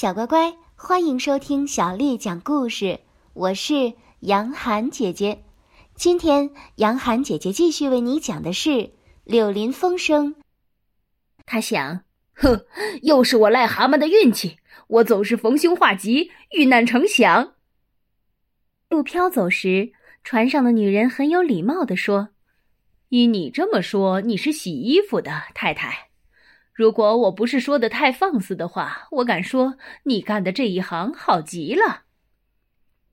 小乖乖，欢迎收听小丽讲故事。我是杨涵姐姐，今天杨涵姐姐继续为你讲的是《柳林风声》。他想，哼，又是我癞蛤蟆的运气，我总是逢凶化吉，遇难成祥。路飘走时，船上的女人很有礼貌地说：“依你这么说，你是洗衣服的太太。”如果我不是说的太放肆的话，我敢说你干的这一行好极了。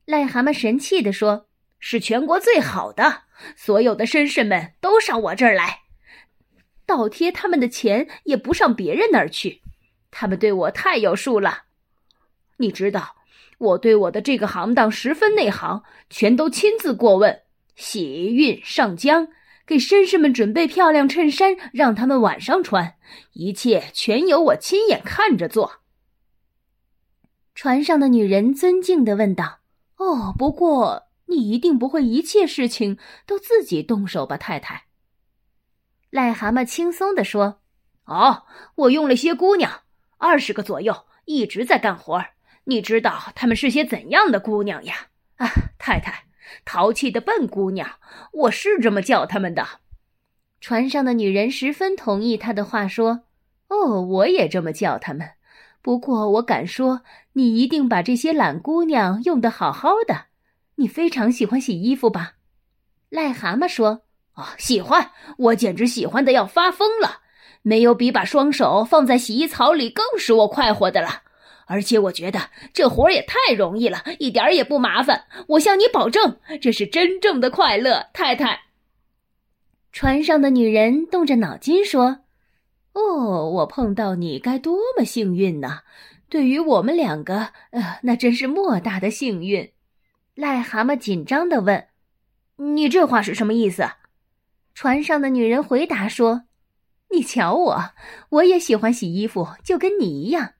癞蛤蟆神气地说：“是全国最好的，所有的绅士们都上我这儿来，倒贴他们的钱也不上别人那儿去。他们对我太有数了。你知道，我对我的这个行当十分内行，全都亲自过问，洗运上浆。”给绅士们准备漂亮衬衫，让他们晚上穿，一切全由我亲眼看着做。船上的女人尊敬的问道：“哦，不过你一定不会一切事情都自己动手吧，太太？”癞蛤蟆轻松的说：“哦，我用了些姑娘，二十个左右，一直在干活你知道她们是些怎样的姑娘呀？啊，太太。”淘气的笨姑娘，我是这么叫他们的。船上的女人十分同意他的话，说：“哦，我也这么叫他们。不过我敢说，你一定把这些懒姑娘用得好好的。你非常喜欢洗衣服吧？”癞蛤蟆说：“哦，喜欢，我简直喜欢的要发疯了。没有比把双手放在洗衣槽里更使我快活的了。”而且我觉得这活儿也太容易了，一点儿也不麻烦。我向你保证，这是真正的快乐，太太。船上的女人动着脑筋说：“哦，我碰到你该多么幸运呢！对于我们两个，呃，那真是莫大的幸运。”癞蛤蟆紧张的问：“你这话是什么意思？”船上的女人回答说：“你瞧我，我也喜欢洗衣服，就跟你一样。”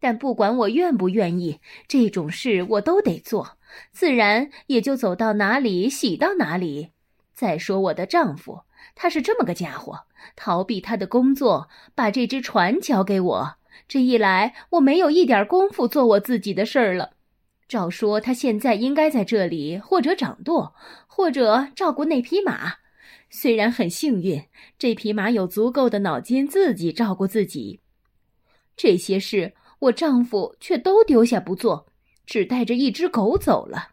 但不管我愿不愿意，这种事我都得做，自然也就走到哪里洗到哪里。再说我的丈夫，他是这么个家伙，逃避他的工作，把这只船交给我。这一来，我没有一点功夫做我自己的事儿了。照说他现在应该在这里，或者掌舵，或者照顾那匹马。虽然很幸运，这匹马有足够的脑筋自己照顾自己。这些事。我丈夫却都丢下不做，只带着一只狗走了，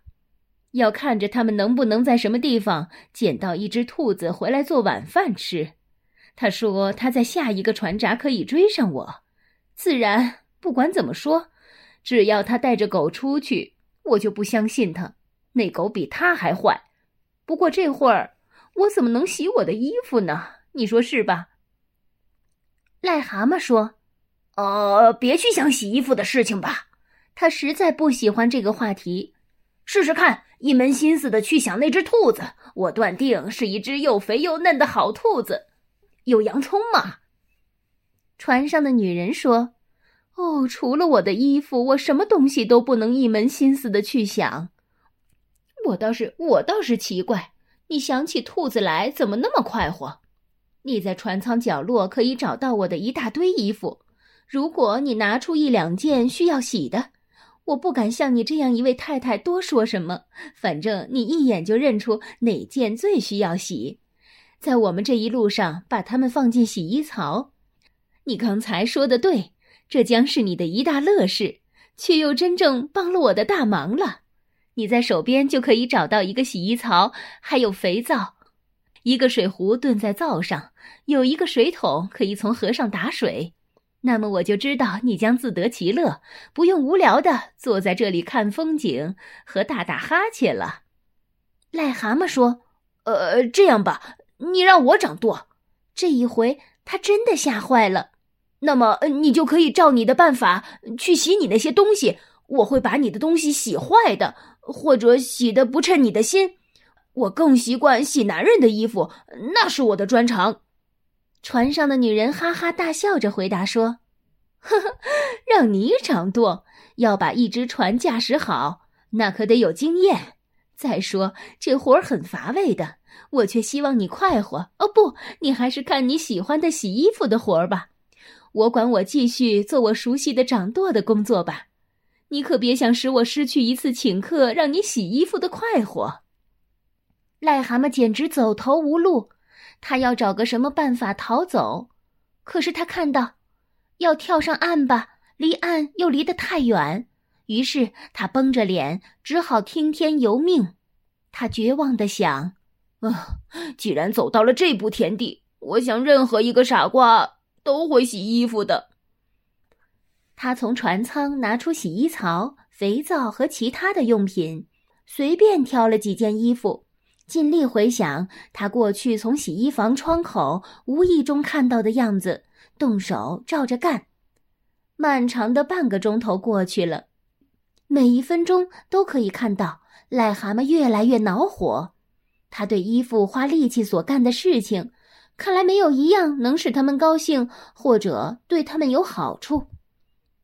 要看着他们能不能在什么地方捡到一只兔子回来做晚饭吃。他说他在下一个船闸可以追上我。自然，不管怎么说，只要他带着狗出去，我就不相信他。那狗比他还坏。不过这会儿，我怎么能洗我的衣服呢？你说是吧？癞蛤蟆说。呃，别去想洗衣服的事情吧。他实在不喜欢这个话题。试试看，一门心思的去想那只兔子。我断定是一只又肥又嫩的好兔子。有洋葱吗？船上的女人说：“哦，除了我的衣服，我什么东西都不能一门心思的去想。我倒是，我倒是奇怪，你想起兔子来怎么那么快活？你在船舱角落可以找到我的一大堆衣服。”如果你拿出一两件需要洗的，我不敢像你这样一位太太多说什么。反正你一眼就认出哪件最需要洗，在我们这一路上把它们放进洗衣槽。你刚才说的对，这将是你的一大乐事，却又真正帮了我的大忙了。你在手边就可以找到一个洗衣槽，还有肥皂，一个水壶炖在灶上，有一个水桶可以从河上打水。那么我就知道你将自得其乐，不用无聊的坐在这里看风景和大打哈欠了。癞蛤蟆说：“呃，这样吧，你让我掌舵。”这一回他真的吓坏了。那么你就可以照你的办法去洗你那些东西。我会把你的东西洗坏的，或者洗的不称你的心。我更习惯洗男人的衣服，那是我的专长。船上的女人哈哈大笑着回答说：“呵呵，让你掌舵，要把一只船驾驶好，那可得有经验。再说这活儿很乏味的，我却希望你快活。哦，不，你还是看你喜欢的洗衣服的活儿吧。我管我继续做我熟悉的掌舵的工作吧。你可别想使我失去一次请客让你洗衣服的快活。癞蛤蟆简直走投无路，他要找个什么办法逃走。可是他看到，要跳上岸吧，离岸又离得太远，于是他绷着脸，只好听天由命。他绝望的想：“啊，既然走到了这步田地，我想任何一个傻瓜都会洗衣服的。”他从船舱拿出洗衣槽、肥皂和其他的用品，随便挑了几件衣服，尽力回想他过去从洗衣房窗口无意中看到的样子，动手照着干。漫长的半个钟头过去了，每一分钟都可以看到癞蛤蟆越来越恼火。他对衣服花力气所干的事情，看来没有一样能使他们高兴或者对他们有好处。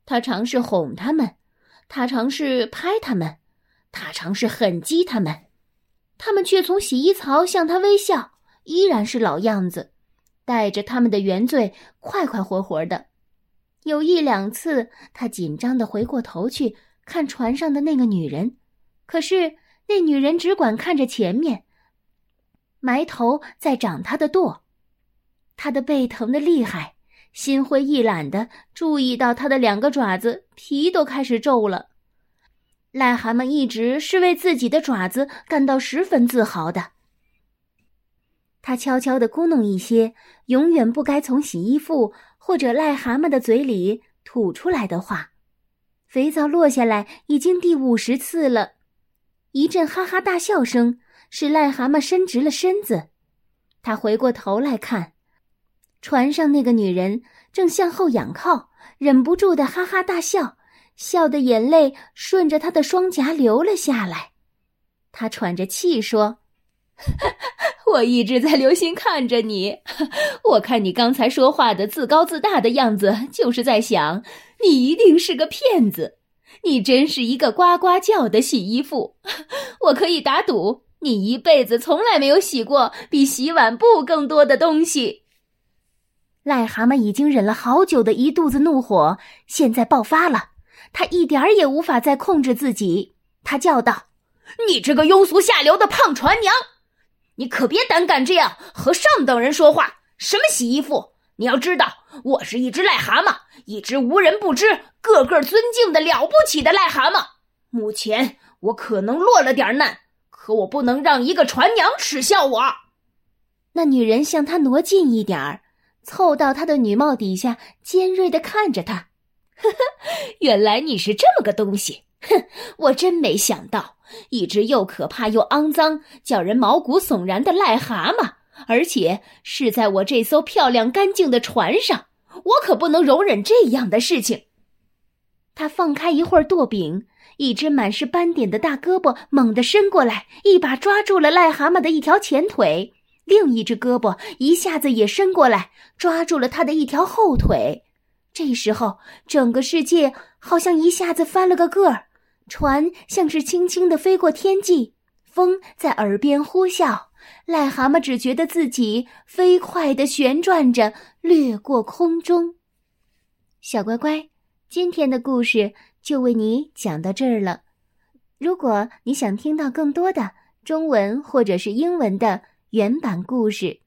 他尝试哄他们，他尝试拍他们，他尝试狠击他们，他们却从洗衣槽向他微笑，依然是老样子，带着他们的原罪，快快活活的。有一两次，他紧张的回过头去看船上的那个女人，可是那女人只管看着前面，埋头在长他的舵，他的背疼的厉害。心灰意懒的注意到他的两个爪子皮都开始皱了。癞蛤蟆一直是为自己的爪子感到十分自豪的。他悄悄地咕哝一些永远不该从洗衣服或者癞蛤蟆的嘴里吐出来的话。肥皂落下来已经第五十次了。一阵哈哈大笑声使癞蛤蟆伸直了身子。他回过头来看。船上那个女人正向后仰靠，忍不住的哈哈大笑，笑的眼泪顺着他的双颊流了下来。他喘着气说：“我一直在留心看着你，我看你刚才说话的自高自大的样子，就是在想你一定是个骗子。你真是一个呱呱叫的洗衣服，我可以打赌，你一辈子从来没有洗过比洗碗布更多的东西。”癞蛤蟆已经忍了好久的一肚子怒火，现在爆发了。他一点儿也无法再控制自己。他叫道：“你这个庸俗下流的胖船娘，你可别胆敢这样和上等人说话！什么洗衣服？你要知道，我是一只癞蛤蟆，一只无人不知、个个尊敬的了不起的癞蛤蟆。目前我可能落了点难，可我不能让一个船娘耻笑我。”那女人向他挪近一点儿。凑到他的女帽底下，尖锐的看着他。呵呵，原来你是这么个东西！哼，我真没想到，一只又可怕又肮脏、叫人毛骨悚然的癞蛤蟆，而且是在我这艘漂亮干净的船上。我可不能容忍这样的事情。他放开一会儿舵柄，一只满是斑点的大胳膊猛地伸过来，一把抓住了癞蛤蟆的一条前腿。另一只胳膊一下子也伸过来，抓住了他的一条后腿。这时候，整个世界好像一下子翻了个个儿，船像是轻轻地飞过天际，风在耳边呼啸，癞蛤蟆只觉得自己飞快地旋转着，掠过空中。小乖乖，今天的故事就为你讲到这儿了。如果你想听到更多的中文或者是英文的，原版故事，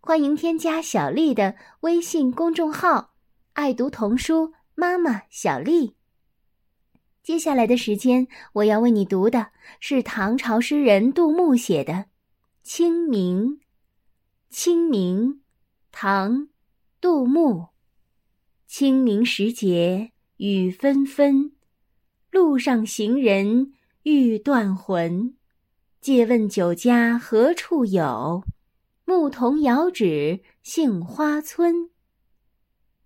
欢迎添加小丽的微信公众号“爱读童书妈妈小丽”。接下来的时间，我要为你读的是唐朝诗人杜牧写的《清明》。清明，唐，杜牧。清明时节雨纷纷，路上行人欲断魂。借问酒家何处有？牧童遥指杏花村。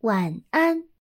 晚安。